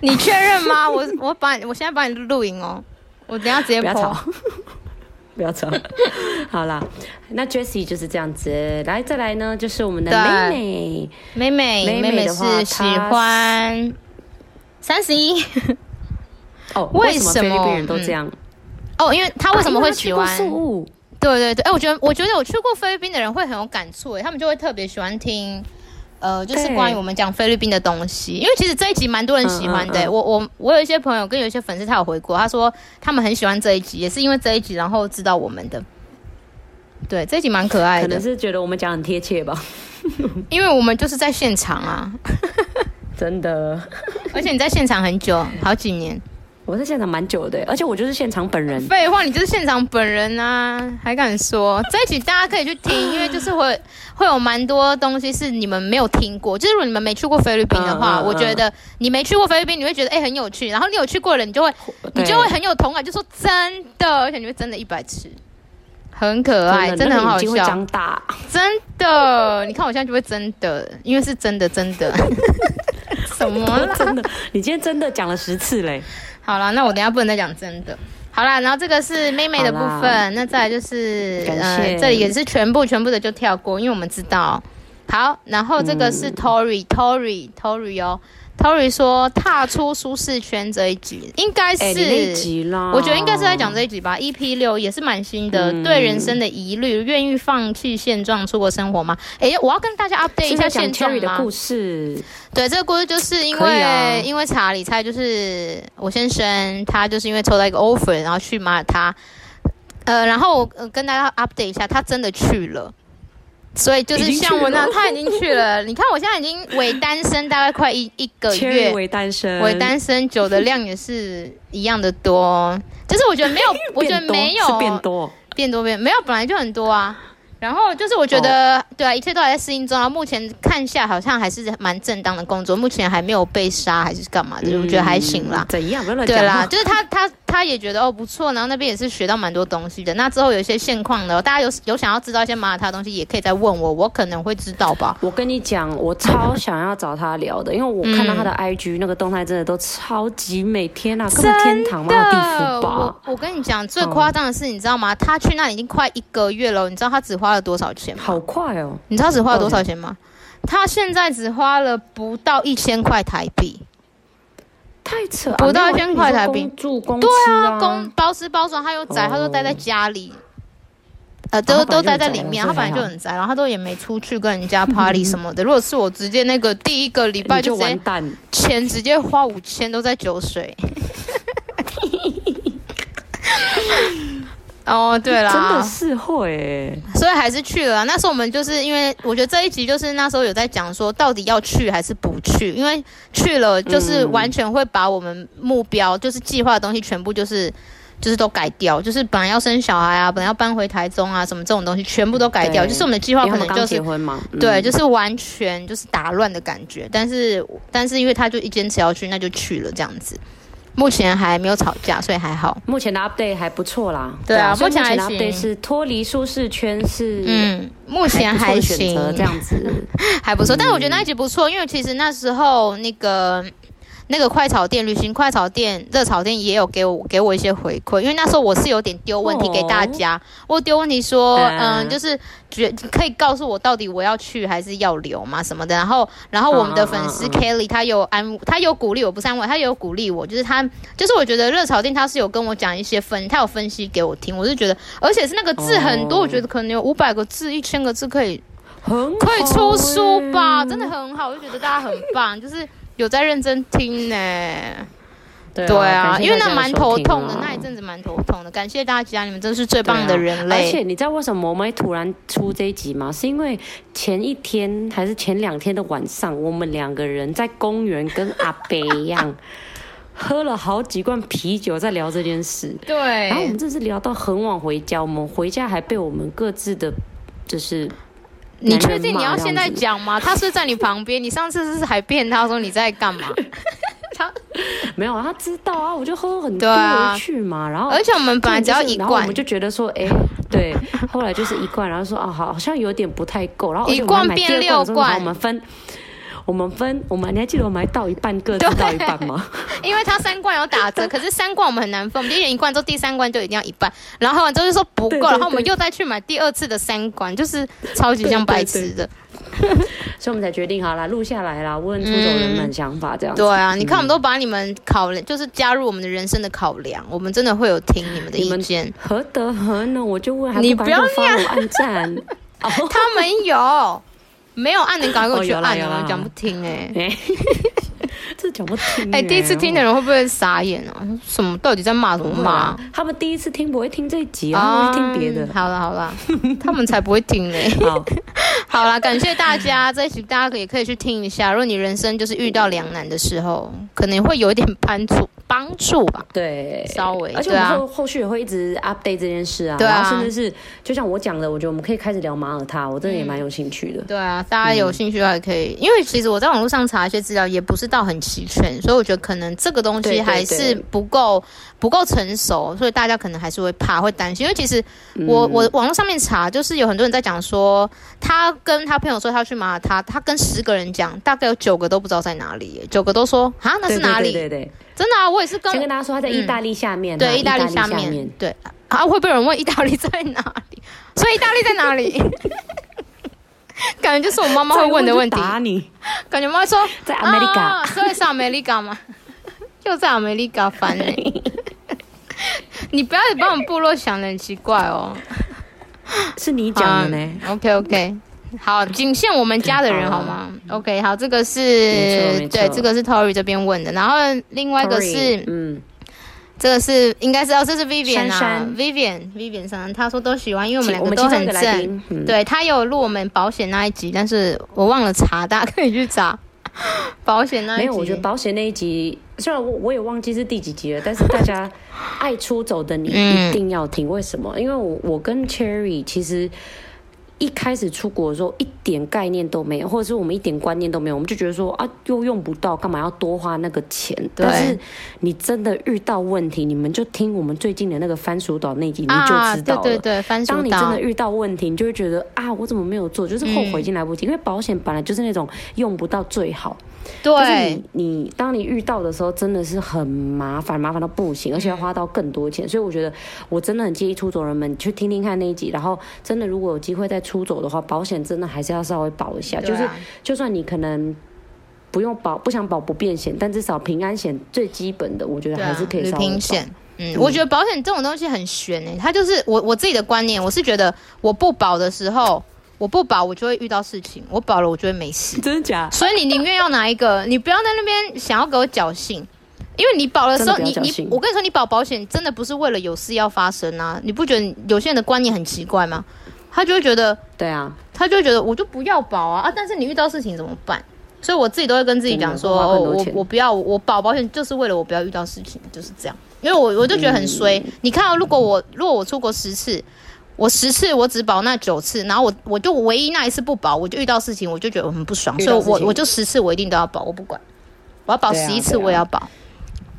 你确认吗？我我把你，我现在把你录影哦，我等下直接不要吵，不要吵。好啦，那 Jessie 就是这样子，来再来呢，就是我们的妹妹，妹妹妹妹是喜欢三十一。哦，为什么菲律宾人都这样？哦，因为他为什么会喜欢？对对对，哎，我觉得我觉得我去过菲律宾的人会很有感触，哎，他们就会特别喜欢听呃，就是关于我们讲菲律宾的东西，因为其实这一集蛮多人喜欢的。嗯嗯嗯、我我我有一些朋友跟有一些粉丝，他有回过，他说他们很喜欢这一集，也是因为这一集，然后知道我们的。对，这一集蛮可爱的，可能是觉得我们讲很贴切吧，因为我们就是在现场啊，真的，而且你在现场很久，好几年。我在现场蛮久的，而且我就是现场本人。废话，你就是现场本人啊，还敢说？这一集大家可以去听，因为就是会 会有蛮多东西是你们没有听过。就是如果你们没去过菲律宾的话，嗯嗯嗯、我觉得你没去过菲律宾，你会觉得哎、欸、很有趣。然后你有去过了，你就会你就会很有同感，就说真的，而且你会真的一百次，很可爱，真的，很好笑。长大，真的，你看我现在就会真的，因为是真的真的。什么啦？真的？你今天真的讲了十次嘞。好了，那我等下不能再讲真的。好啦，然后这个是妹妹的部分，那再来就是呃，这里也是全部全部的就跳过，因为我们知道。好，然后这个是 Tory，Tory，Tory、嗯、Tori 哦。Tory 说：“踏出舒适圈这一集应该是，我觉得应该是在讲这一集吧。EP 六也是蛮新的，嗯、对人生的疑虑，愿意放弃现状出国生活吗？哎，我要跟大家 update 一下现状的故事。对，这个故事就是因为、啊、因为查理猜就是我先生，他就是因为抽到一个 offer，然后去马耳他，呃，然后、呃、跟大家 update 一下，他真的去了。”所以就是像我那样，他已经去了。你看我现在已经伪单身大概快一一个月，伪单身，伪单身酒的量也是一样的多。就是我觉得没有，我觉得没有变多，变多变没有，本来就很多啊。然后就是我觉得，oh. 对啊，一切都还在适应中。然后目前看下好像还是蛮正当的工作，目前还没有被杀还是干嘛的，嗯、我觉得还行啦。怎样？对啦，就是他他他也觉得哦不错，然后那边也是学到蛮多东西的。那之后有一些现况的，大家有有想要知道一些马耳他的东西，也可以再问我，我可能会知道吧。我跟你讲，我超想要找他聊的，因为我看到他的 IG、嗯、那个动态真的都超级美，天啊，根本天堂嘛，地府吧。我我跟你讲，最夸张的是你知道吗？他去那里已经快一个月了，你知道他只花。花了多少钱？好快哦！你知道只花了多少钱吗？他现在只花了不到一千块台币，太扯！不到一千块台币住公对啊，公包吃包住，他又宅，他都待在家里，呃，都都待在里面。他本来就很宅，然后他都也没出去跟人家 party 什么的。如果是我，直接那个第一个礼拜就完蛋，钱直接花五千都在酒水。哦，对啦，真的是会，所以还是去了。那时候我们就是因为我觉得这一集就是那时候有在讲说，到底要去还是不去？因为去了就是完全会把我们目标、嗯、就是计划的东西全部就是就是都改掉，就是本来要生小孩啊，本来要搬回台中啊，什么这种东西全部都改掉。就是我们的计划可能就是结婚嘛，嗯、对，就是完全就是打乱的感觉。但是但是因为他就一坚持要去，那就去了这样子。目前还没有吵架，所以还好。目前的 update 还不错啦。对啊，目前的 update 是脱离舒适圈是，嗯，目前还行，这样子 还不错。但是我觉得那一集不错，因为其实那时候那个。那个快炒店、旅行快炒店、热炒店也有给我给我一些回馈，因为那时候我是有点丢问题给大家，哦、我丢问题说，嗯，嗯，就是觉可以告诉我到底我要去还是要留嘛什么的。然后，然后我们的粉丝 Kelly 他有安，他有鼓励我，不是安慰，他有鼓励我，就是他，就是我觉得热炒店他是有跟我讲一些分，他有分析给我听，我是觉得，而且是那个字很多，哦、我觉得可能有五百个字、一千个字可以，很可以出书吧，真的很好，我就觉得大家很棒，就是。有在认真听呢，对啊，对啊，因为那蛮头痛的，那一阵子蛮头痛的。感谢大家，你们真是最棒的人类。而且你知道为什么我们会突然出这一集吗？是因为前一天还是前两天的晚上，我们两个人在公园跟阿伯一样，喝了好几罐啤酒，在聊这件事。对，然后我们这次聊到很晚回家，我们回家还被我们各自的，就是。你确定你要现在讲吗？他是在你旁边，你上次是还骗他说你在干嘛？他没有，他知道啊，我就喝很多回去嘛，啊、然后而且我们本来只要一罐，我们就觉得说，哎、欸，对，后来就是一罐，然后说啊，好，好像有点不太够，然后一罐变六罐，我们分。我们分，我们你还记得我们还倒一半，各自倒一半吗？因为他三罐有打折，可是三罐我们很难分，我们一人一罐，之后第三罐就一定要一半，然后就是说不够，然后我们又再去买第二次的三罐，就是超级像白痴的，所以我们才决定好了，录下来了，问出走人们想法这样子。对啊，你看我们都把你们考量，就是加入我们的人生的考量，我们真的会有听你们的意见，何德何能？我就问，你不要发我按赞，他们有。没有按，你赶快给我去按啊！讲不听哎、欸。这讲不听哎、欸，第一次听的人会不会傻眼啊？什么到底在骂什么骂、啊？他们第一次听不会听这一集啊，会听别的。好了好了，他们才不会听呢。好，好了，感谢大家，这一集大家也可以去听一下。如果你人生就是遇到两难的时候，可能会有一点帮助帮助吧。对，稍微。而且我们后后续也会一直 update 这件事啊。对啊。然后甚至是就像我讲的，我觉得我们可以开始聊马耳他，我真的也蛮有兴趣的、嗯。对啊，大家有兴趣的话也可以，因为其实我在网络上查一些资料，也不是到很齐全，所以我觉得可能这个东西还是不够不够成熟，所以大家可能还是会怕会担心。因为其实我、嗯、我网络上面查，就是有很多人在讲说，他跟他朋友说他要去马耳他，他跟十个人讲，大概有九个都不知道在哪里，九个都说啊那是哪里？对对，对对对，真的啊，我也是跟先跟大家说他在意大利下面、啊嗯，对，意大利下面，对啊，会不会有人问意大利在哪里？所以意大利在哪里？感觉就是我妈妈会问的问题。打你，感觉妈妈说在阿美利加，所以是阿美利加吗？又在阿美利加翻呢？你不要把我们部落想的很奇怪哦。是你讲的呢。OK OK，好，仅限我们家的人好吗？OK，好，这个是对，这个是 Tory 这边问的，然后另外一个是嗯。这个是应该是哦，这是 Vivian 啊，Vivian Vivian 上，他说都喜欢，因为我们两个都很正。嗯、对，他有录我们保险那一集，但是我忘了查，大家可以去查 保险那一集。没有，我觉得保险那一集，虽然我我也忘记是第几集了，但是大家爱出走的你一定要听。嗯、为什么？因为我我跟 Cherry 其实。一开始出国的时候一点概念都没有，或者是我们一点观念都没有，我们就觉得说啊，又用不到，干嘛要多花那个钱？对。但是你真的遇到问题，你们就听我们最近的那个番薯岛那集，你就知道了。啊，对对对，番薯岛。当你真的遇到问题，你就会觉得啊，我怎么没有做？就是后悔已经来不及，嗯，因为保险本来就是那种用不到最好。对，就是你你当你遇到的时候，真的是很麻烦，麻烦到不行，而且要花到更多钱。所以我觉得我真的很建议出走人们去听听看那一集，然后真的如果有机会再出走的话，保险真的还是要稍微保一下。就是就算你可能不用保，不想保不便险，但至少平安险最基本的，我觉得还是可以稍微保。旅行险，嗯，我觉得保险这种东西很玄诶，它就是我我自己的观念，我是觉得我不保的时候。我不保，我就会遇到事情；我保了，我就会没事。真的假？所以你宁愿要哪一个？你不要在那边想要给我侥幸，因为你保的时候，你你我跟你说，你保保险真的不是为了有事要发生啊！你不觉得有些人的观念很奇怪吗？他就会觉得，对啊，他就会觉得我就不要保啊啊！但是你遇到事情怎么办？所以我自己都会跟自己讲说，哦、我我不要，我保保险就是为了我不要遇到事情，就是这样。因为我我就觉得很衰。嗯、你看、哦，如果我如果我出国十次。我十次我只保那九次，然后我我就唯一那一次不保，我就遇到事情，我就觉得我很不爽，所以我我就十次我一定都要保，我不管，我要保十一次我也要保。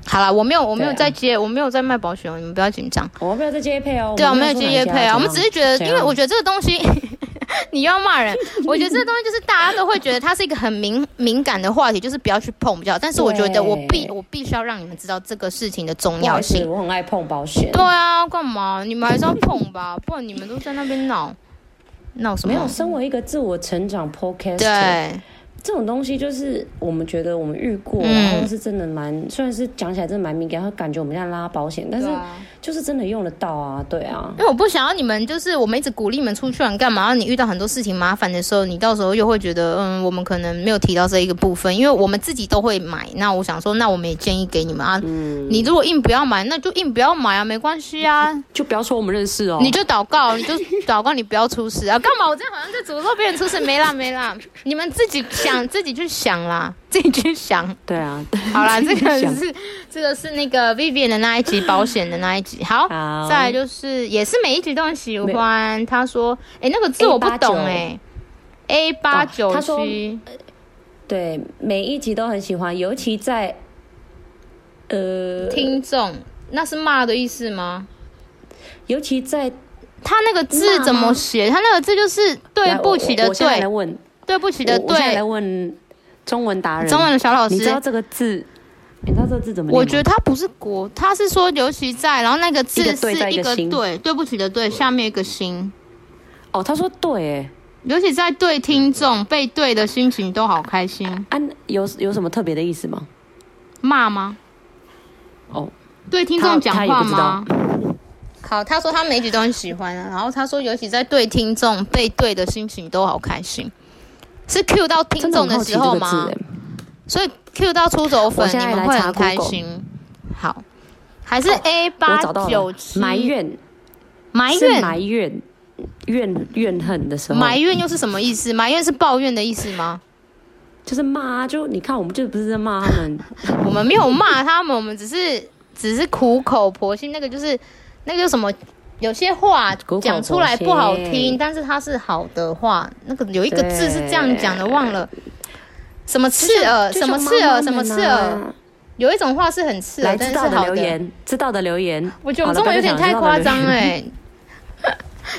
好了，我没有我没有在接，我没有在卖保险哦，你们不要紧张。我没有在接配哦。对啊，我没有接业配啊，我们只是觉得，因为我觉得这个东西。你要骂人，我觉得这东西就是大家都会觉得它是一个很敏敏感的话题，就是不要去碰比较。但是我觉得我必我必须要让你们知道这个事情的重要性。我很爱碰保险。对啊，干嘛？你们还是要碰吧，不然你们都在那边闹闹什么？没有，身为一个自我成长 podcast，对。这种东西就是我们觉得我们遇过，嗯、然后是真的蛮，虽然是讲起来真的蛮敏感，会感觉我们在拉保险，但是就是真的用得到啊，对啊。因为我不想要你们，就是我们一直鼓励你们出去玩干嘛？然后你遇到很多事情麻烦的时候，你到时候又会觉得，嗯，我们可能没有提到这一个部分，因为我们自己都会买。那我想说，那我们也建议给你们啊，嗯，你如果硬不要买，那就硬不要买啊，没关系啊，就不要说我们认识哦，你就祷告，你就祷告，你不要出事啊，干嘛？我这样好像在诅咒别人出事，没啦没啦，你们自己想。想 自己去想啦，自己去想。对啊，好啦，这个是这个是那个 Vivian 的那一集保险的那一集。好，好再来就是也是每一集都很喜欢。他说：“哎、欸，那个字我不懂哎、欸。”A 八九七，对，每一集都很喜欢，尤其在呃听众，那是骂的意思吗？尤其在他那个字怎么写？他那个字就是对不起的对。对不起的，对。我现在来问中文达人，中文的小老师，你知道这个字？你知道这个字怎么念？我觉得它不是国，它是说尤其在，然后那个字是一个对，对，不起的对，下面一个心。哦，他说对，哎，尤其在对听众被对的心情都好开心。啊，有有什么特别的意思吗？骂吗？哦，对听众讲话吗？好，他说他每一集都很喜欢啊，然后他说尤其在对听众被对的心情都好开心。是 Q 到听众的时候吗？所以 Q 到出走粉，你们会很开心。好，还是 A 八九七埋怨，埋怨埋怨怨怨恨的时候，埋怨又是什么意思？埋怨是抱怨的意思吗？就是骂，就你看，我们就不是在骂他们，我们没有骂他们，我们只是只是苦口婆心。那个就是那个叫什么？有些话讲出来不好听，但是它是好的话。那个有一个字是这样讲的，忘了什么刺耳，什么刺耳，什么刺耳。有一种话是很刺耳，但是好的。知道的留言，知道的留言。我觉得我中文有点太夸张哎。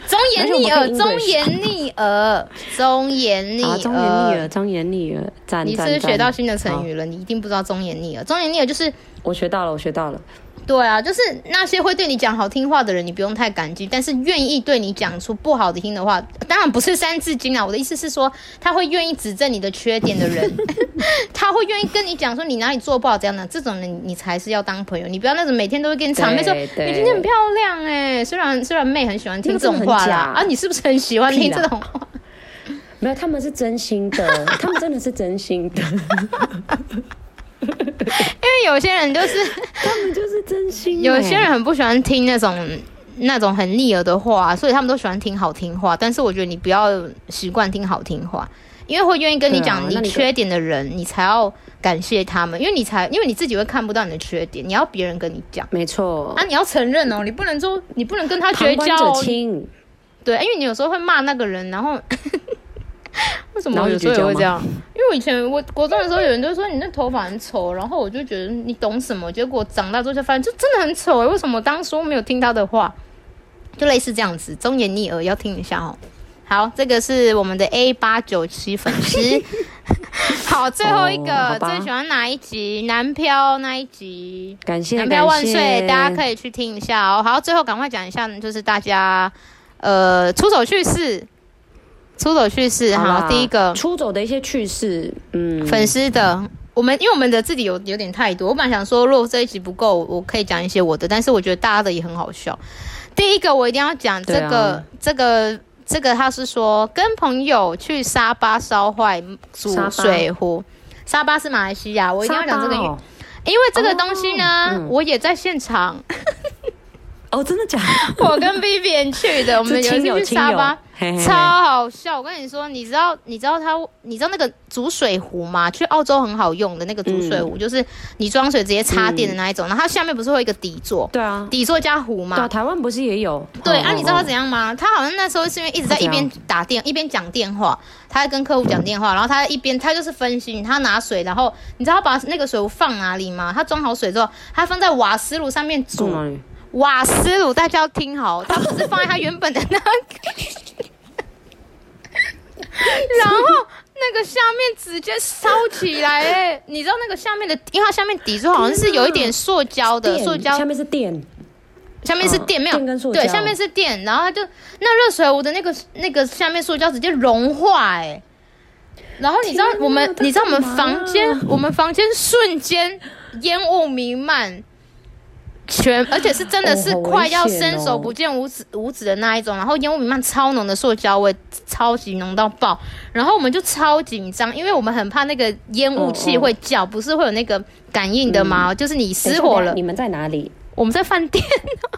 忠言逆耳，忠言逆耳，忠言逆耳，忠言逆耳，忠言逆耳。你是学到新的成语了？你一定不知道忠言逆耳。忠言逆耳就是我学到了，我学到了。对啊，就是那些会对你讲好听话的人，你不用太感激；但是愿意对你讲出不好的听的话，当然不是三字经啊。我的意思是说，他会愿意指正你的缺点的人，他会愿意跟你讲说你哪里做不好这样的，这种人你才是要当朋友。你不要那种每天都会跟你场面说你今天很漂亮哎、欸，虽然虽然妹很喜欢听这种话啦啊，你是不是很喜欢听这种话？没有，他们是真心的，他们真的是真心的。因为有些人就是 他们就是真心，有些人很不喜欢听那种那种很逆耳的话，所以他们都喜欢听好听话。但是我觉得你不要习惯听好听话，因为会愿意跟你讲你缺点的人，你才要感谢他们，因为你才因为你自己会看不到你的缺点，你要别人跟你讲，没错。啊，你要承认哦，你不能说你不能跟他绝交哦。对，因为你有时候会骂那个人，然后。为什么我有时候也会这样？因为我以前我国中的时候，有人就说你那头发很丑，然后我就觉得你懂什么？结果长大之后就发现，就真的很丑哎！为什么我当初没有听他的话？就类似这样子，忠言逆耳要听一下哦。好，这个是我们的 A 八九七粉丝。好，最后一个、哦、最喜欢哪一集？南漂那一集，感谢南漂万岁！大家可以去听一下哦。好，最后赶快讲一下，就是大家呃出走趣事。出走趣事，好，第一个出走的一些趣事，嗯，粉丝的，我们因为我们的自己有有点太多，我本来想说，如果这一集不够，我可以讲一些我的，但是我觉得大家的也很好笑。第一个我一定要讲这个，啊、这个，这个他是说跟朋友去沙巴烧坏煮水壶，沙巴是马来西亚，我一定要讲这个，哦、因为这个东西呢，哦嗯、我也在现场。哦，真的假的？我跟 Vivian 去的，我们有一次去沙巴，嘿嘿嘿超好笑。我跟你说，你知道，你知道他，你知道那个煮水壶吗？去澳洲很好用的那个煮水壶，嗯、就是你装水直接插电的那一种。嗯、然后它下面不是会有一个底座？对啊，底座加壶吗。对、啊，台湾不是也有？对啊，你知道他怎样吗？他好像那时候是因为一直在一边打电一边讲电话，他在跟客户讲电话，然后他一边他就是分心，他拿水，然后你知道他把那个水壶放哪里吗？他装好水之后，他放在瓦斯炉上面煮。瓦斯炉，大家要听好，它不是放在它原本的那个，然后那个下面直接烧起来，哎，你知道那个下面的，因为它下面底座好像是有一点塑胶的，塑胶。下面是电，下面是电，没有，对，下面是电，然后它就那热水壶的那个那个下面塑胶直接融化，哎，然后你知道我们，你知道我们房间，我们房间瞬间烟雾弥漫。全，而且是真的是快要伸手不见五指五指的那一种，然后烟雾弥漫，超浓的塑胶味，超级浓到爆。然后我们就超紧张，因为我们很怕那个烟雾气会叫，不是会有那个感应的吗？就是你失火了。你们在哪里？我们在饭店。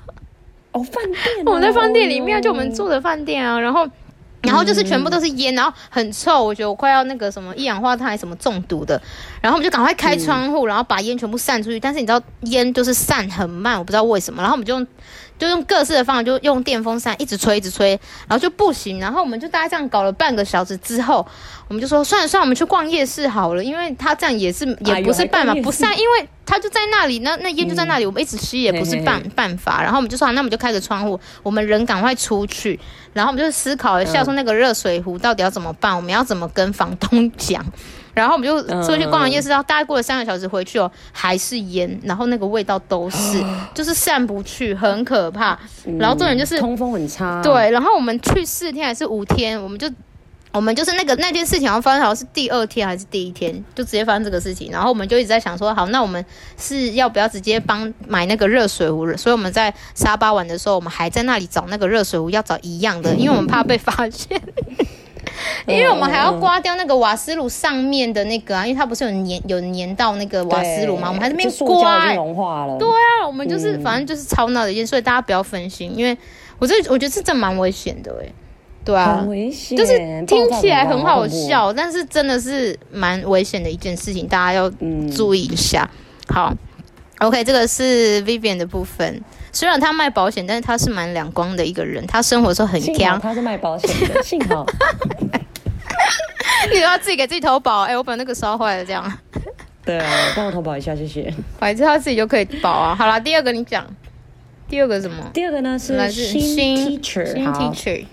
哦，饭店。我们在饭店里面，就我们住的饭店啊。然后。然后就是全部都是烟，然后很臭，我觉得我快要那个什么一氧化碳还什么中毒的。然后我们就赶快开窗户，然后把烟全部散出去。但是你知道烟就是散很慢，我不知道为什么。然后我们就用就用各式的方法，就用电风扇一直吹一直吹，然后就不行。然后我们就大概这样搞了半个小时之后，我们就说算了算了，我们去逛夜市好了，因为他这样也是也不是办法，不散，因为他就在那里，那那烟就在那里，我们一直吸也不是办办法。然后我们就说那我们就开个窗户，我们人赶快出去。然后我们就思考一下，说那个热水壶到底要怎么办？我们要怎么跟房东讲？然后我们就出去逛完夜市，然后大概过了三个小时回去哦，还是烟，然后那个味道都是，就是散不去，很可怕。然后重点就是通风很差。对，然后我们去四天还是五天，我们就。我们就是那个那件事情，好像发生好像是第二天还是第一天，就直接发生这个事情。然后我们就一直在想说，好，那我们是要不要直接帮买那个热水壶？所以我们在沙巴玩的时候，我们还在那里找那个热水壶，要找一样的，因为我们怕被发现。因为我们还要刮掉那个瓦斯炉上面的那个啊，因为它不是有粘有粘到那个瓦斯炉嘛？我们还在那边刮，欸，融化了。对啊，我们就是、嗯、反正就是超闹的一件，所以大家不要分心，因为我这我觉得这真蛮危险的哎，对啊，很危险，就是听起来很好笑，但是真的是蛮危险的一件事情，大家要注意一下。嗯、好，OK，这个是 Vivian 的部分。虽然他卖保险，但是他是蛮两光的一个人。他生活的时候很强。他是卖保险的，幸好。你要自己给自己投保？哎、欸，我把那个烧坏了，这样。对啊，帮我投保一下，谢谢。反正他自己就可以保啊。好了，第二个你讲。第二个什么？第二个呢是新 teacher，新 teacher。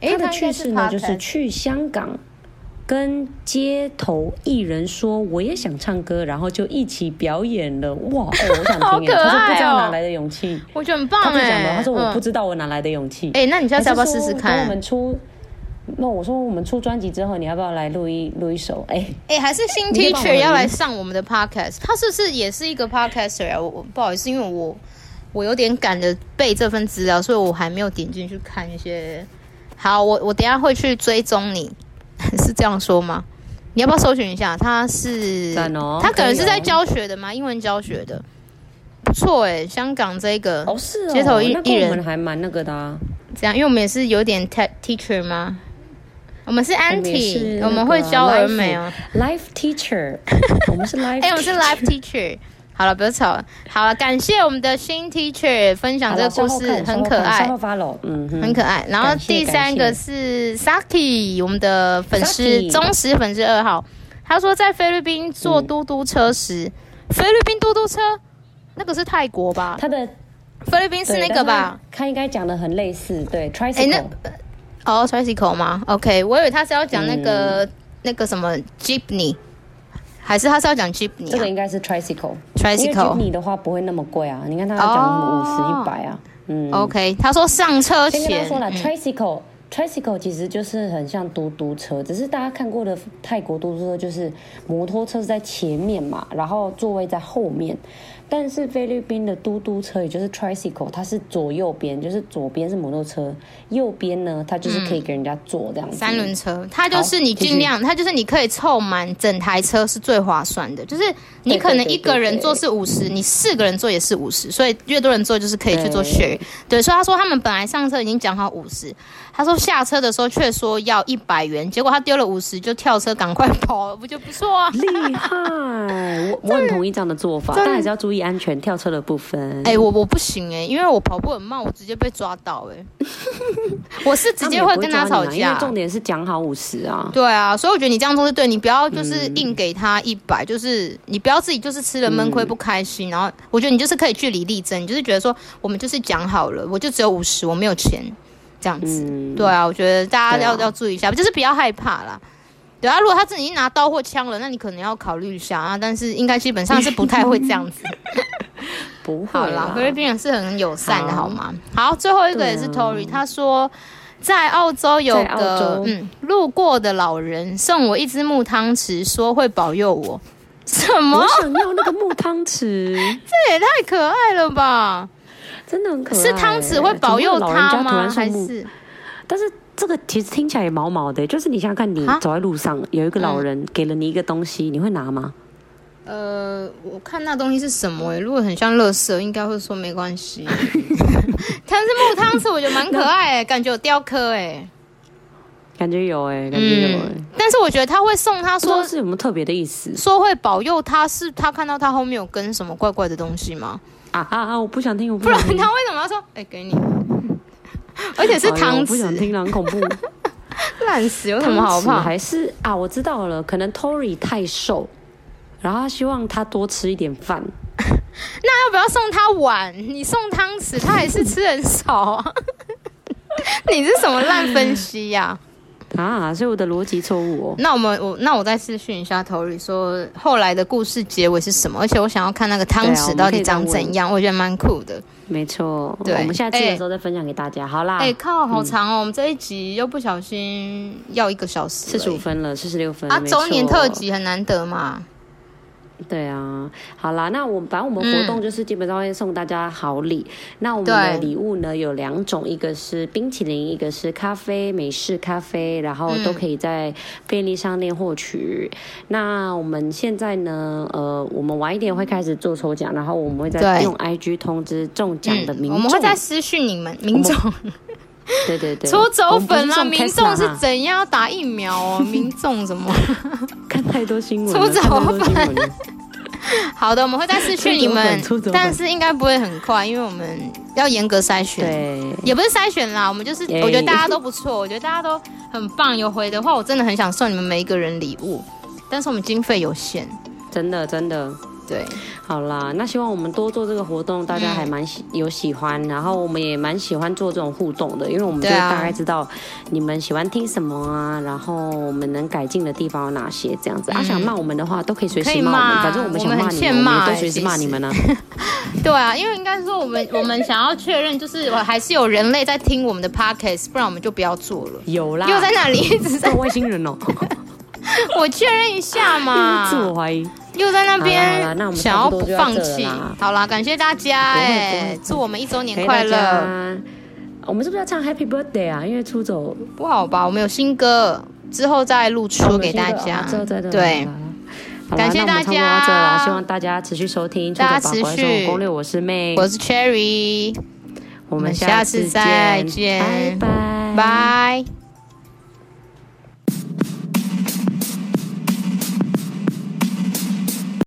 他的趣事呢，就是去香港。跟街头艺人说我也想唱歌，然后就一起表演了。哇，哦、我想听耶。哦、他说不知道哪来的勇气，我觉得很棒哎。他说我不知道我哪来的勇气。哎、嗯，那你下次要不要试试看？我们出，那我说我们出专辑之后，你要不要来录一录一首？哎哎，还是新 teacher 要来上我们的 podcast？他是不是也是一个 podcaster 啊？我我不好意思，因为我我有点赶着背这份资料，所以我还没有点进去看一些。好，我我等一下会去追踪你。是这样说吗？你要不要搜寻一下？他是，哦、他可能是在教学的吗？英文教学的，不错哎。香港这个哦是哦街头艺艺人还蛮那个的啊。这样，因为我们也是有点 teacher 吗？我们是 Auntie，我们会教儿美哦。Life teacher，我们是 life，哎，我们是 life teacher。好了，不要吵了。好了，感谢我们的新 teacher 分享这个故事，很可爱，嗯，很可爱。然后第三个是 Saki，我们的粉丝忠实粉丝二号，他说在菲律宾坐嘟嘟车时，菲律宾嘟嘟车那个是泰国吧？他的菲律宾是那个吧？他应该讲的很类似，对，tricycle。哦，tricycle 吗？OK，我以为他是要讲那个那个什么 jeepney。还是他是要讲 Jeepney？这个应该是 tricycle，tricycle。因为 Jeepney 的话不会那么贵啊。你看他要讲五十一百啊？嗯，OK。他说上车前，先跟他说了 tricycle。Tricycle 其实就是很像嘟嘟车，只是大家看过的泰国嘟嘟车就是摩托车是在前面嘛，然后座位在后面。但是菲律宾的嘟嘟车，也就是 tricycle，它是左右边，就是左边是摩托车，右边呢，它就是可以给人家坐这样子。嗯、三轮车，它就是你尽量，它就是你可以凑满整台车是最划算的。就是你可能一个人坐是五十，你四个人坐也是五十，所以越多人坐就是可以去做 share。对，所以他说他们本来上车已经讲好五十，他说下车的时候却说要一百元，结果他丢了五十就跳车赶快跑，不就不错啊？厉害，我我很同意这样的做法，但还是要注意。安全跳车的部分，哎、欸，我我不行哎、欸，因为我跑步很慢，我直接被抓到哎、欸。我是直接会跟他吵架，因为重点是讲好五十啊。对啊，所以我觉得你这样做是对，你不要就是硬给他一百、嗯，就是你不要自己就是吃了闷亏不开心、嗯。然后我觉得你就是可以据理力争，你就是觉得说我们就是讲好了，我就只有五十，我没有钱这样子、嗯。对啊，我觉得大家要、啊、要注意一下，就是不要害怕啦。对啊，如果他自己拿刀或枪了，那你可能要考虑一下啊。但是应该基本上是不太会这样子。不会好啦，菲律宾人是很友善的，好吗？好，好，最后一个也是 Tory，、啊、他说在澳洲有个嗯路过的老人送我一只木汤匙，说会保佑我。什么？我想要那个木汤匙，这也太可爱了吧！真的很可爱。是汤匙会保佑他吗？还是？但是。这个其实听起来也毛毛的，就是你想想看，你走在路上，有一个老人给了你一个东西，嗯、你会拿吗？呃，我看那东西是什么？如果很像垃圾，应该会说没关系。但是木汤匙，我觉得蛮可爱，感觉有雕刻，哎，感觉有，哎，感觉有，哎、嗯。但是我觉得他会送他说是有没有特别的意思？说会保佑他，是他看到他后面有跟什么怪怪的东西吗？啊啊啊！我不想听，我不想听。不然他为什么要说？哎，给你。而且是汤匙，哎、我不想听了，很恐怖，烂死，有什么好怕？还是啊，我知道了，可能 Tory 太瘦，然后他希望他多吃一点饭。那要不要送他碗？你送汤匙，他还是吃很少啊？你是什么烂分析呀、啊？啊，所以我的逻辑错误哦。那我们我那我再试训一下 Tory 说后来的故事结尾是什么？而且我想要看那个汤匙到底长怎样，我，我觉得蛮酷的。没错，对，我们下次的时候再分享给大家。欸、好啦，哎、欸、靠，好长哦、嗯！我们这一集又不小心要一个小时，四十五分了，四十六分啊！周年特辑很难得嘛。对啊，好啦，那我们反正我们活动就是基本上会送大家好礼。嗯、那我们的礼物呢有两种，一个是冰淇淋，一个是咖啡，美式咖啡，然后都可以在便利商店获取。嗯、那我们现在呢，呃，我们晚一点会开始做抽奖，然后我们会再用 IG 通知中奖的民众、嗯，我们会再私讯你们民众。对对对，出走粉啊！民众是怎样打疫苗哦？民众怎么？看太多新闻，出走粉。好的，我们会再私讯你们，但是应该不会很快，因为我们要严格筛选。对，也不是筛选啦，我们就是我觉得大家都不错，我觉得大家都很棒。有回的话，我真的很想送你们每一个人礼物，但是我们经费有限，真的真的。对，好啦，那希望我们多做这个活动，大家还蛮喜有喜欢，嗯、然后我们也蛮喜欢做这种互动的，因为我们就大概知道你们喜欢听什么啊，然后我们能改进的地方有哪些，这样子。嗯、啊，想骂我们的话都可以随时骂我们，反正我们想骂你们，我们，我们都随时骂你们呢、啊。对啊，因为应该说我们 我们想要确认，就是我还是有人类在听我们的 podcast，不然我们就不要做了。有啦，又在那里一直在 外星人哦。我确认一下嘛，自我怀疑。又在那边想要不放弃，好啦，感谢大家哎，祝我们一周年快乐！我们是不是要唱 Happy Birthday 啊？因为出走不好吧？我们有新歌，之后再录出给大家。对，感谢大家，希望大家持续收听，大家持续攻略。我是 May，我是 Cherry，我们下次再见，拜拜拜。